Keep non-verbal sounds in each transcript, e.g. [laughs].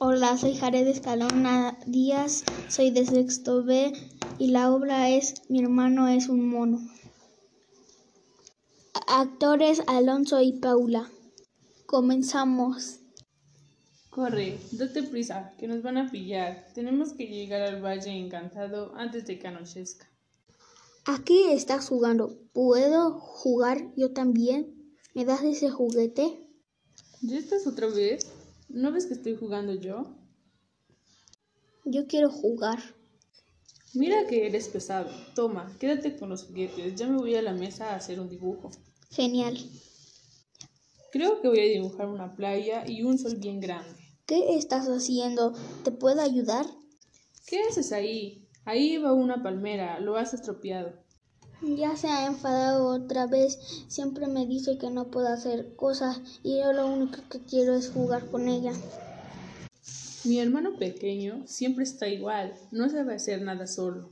Hola, soy Jared Escalona Díaz, soy de sexto B y la obra es Mi hermano es un mono. Actores Alonso y Paula. Comenzamos. Corre, date prisa, que nos van a pillar. Tenemos que llegar al Valle Encantado antes de que anochezca. Aquí estás jugando. ¿Puedo jugar yo también? ¿Me das ese juguete? ¿Ya estás otra vez? ¿No ves que estoy jugando yo? Yo quiero jugar. Mira que eres pesado. Toma, quédate con los juguetes. Ya me voy a la mesa a hacer un dibujo. Genial. Creo que voy a dibujar una playa y un sol bien grande. ¿Qué estás haciendo? ¿Te puedo ayudar? ¿Qué haces ahí? Ahí va una palmera. Lo has estropeado. Ya se ha enfadado otra vez. Siempre me dice que no puedo hacer cosas y yo lo único que quiero es jugar con ella. Mi hermano pequeño siempre está igual. No sabe hacer nada solo.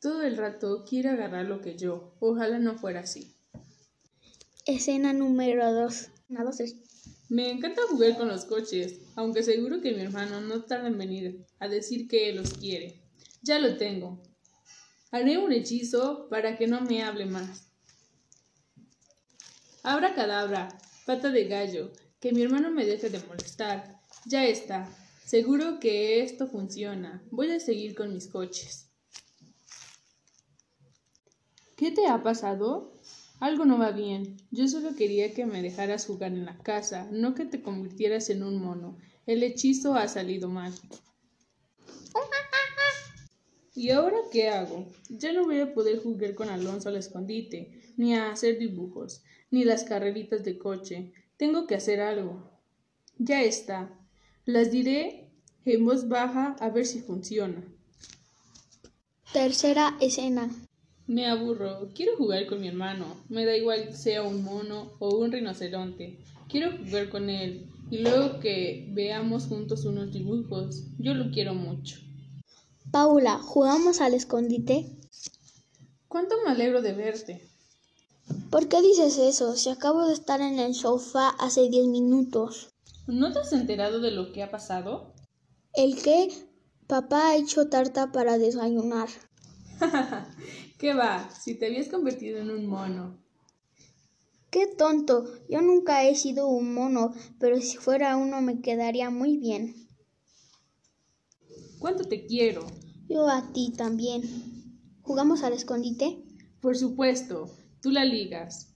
Todo el rato quiere agarrar lo que yo. Ojalá no fuera así. Escena número 2. Me encanta jugar con los coches, aunque seguro que mi hermano no tarda en venir a decir que los quiere. Ya lo tengo. Haré un hechizo para que no me hable más. Abra cadabra, pata de gallo, que mi hermano me deje de molestar. Ya está. Seguro que esto funciona. Voy a seguir con mis coches. ¿Qué te ha pasado? Algo no va bien. Yo solo quería que me dejaras jugar en la casa, no que te convirtieras en un mono. El hechizo ha salido mal. ¿Y ahora qué hago? Ya no voy a poder jugar con Alonso al escondite, ni a hacer dibujos, ni las carreritas de coche. Tengo que hacer algo. Ya está. Las diré en voz baja a ver si funciona. Tercera escena. Me aburro. Quiero jugar con mi hermano. Me da igual sea un mono o un rinoceronte. Quiero jugar con él. Y luego que veamos juntos unos dibujos. Yo lo quiero mucho. Paula, ¿jugamos al escondite? ¿Cuánto me alegro de verte? ¿Por qué dices eso? Si acabo de estar en el sofá hace diez minutos. ¿No te has enterado de lo que ha pasado? ¿El qué? Papá ha hecho tarta para desayunar. [laughs] ¿Qué va? Si te habías convertido en un mono. ¡Qué tonto! Yo nunca he sido un mono, pero si fuera uno me quedaría muy bien. ¿Cuánto te quiero? Yo a ti también. ¿Jugamos al escondite? Por supuesto, tú la ligas.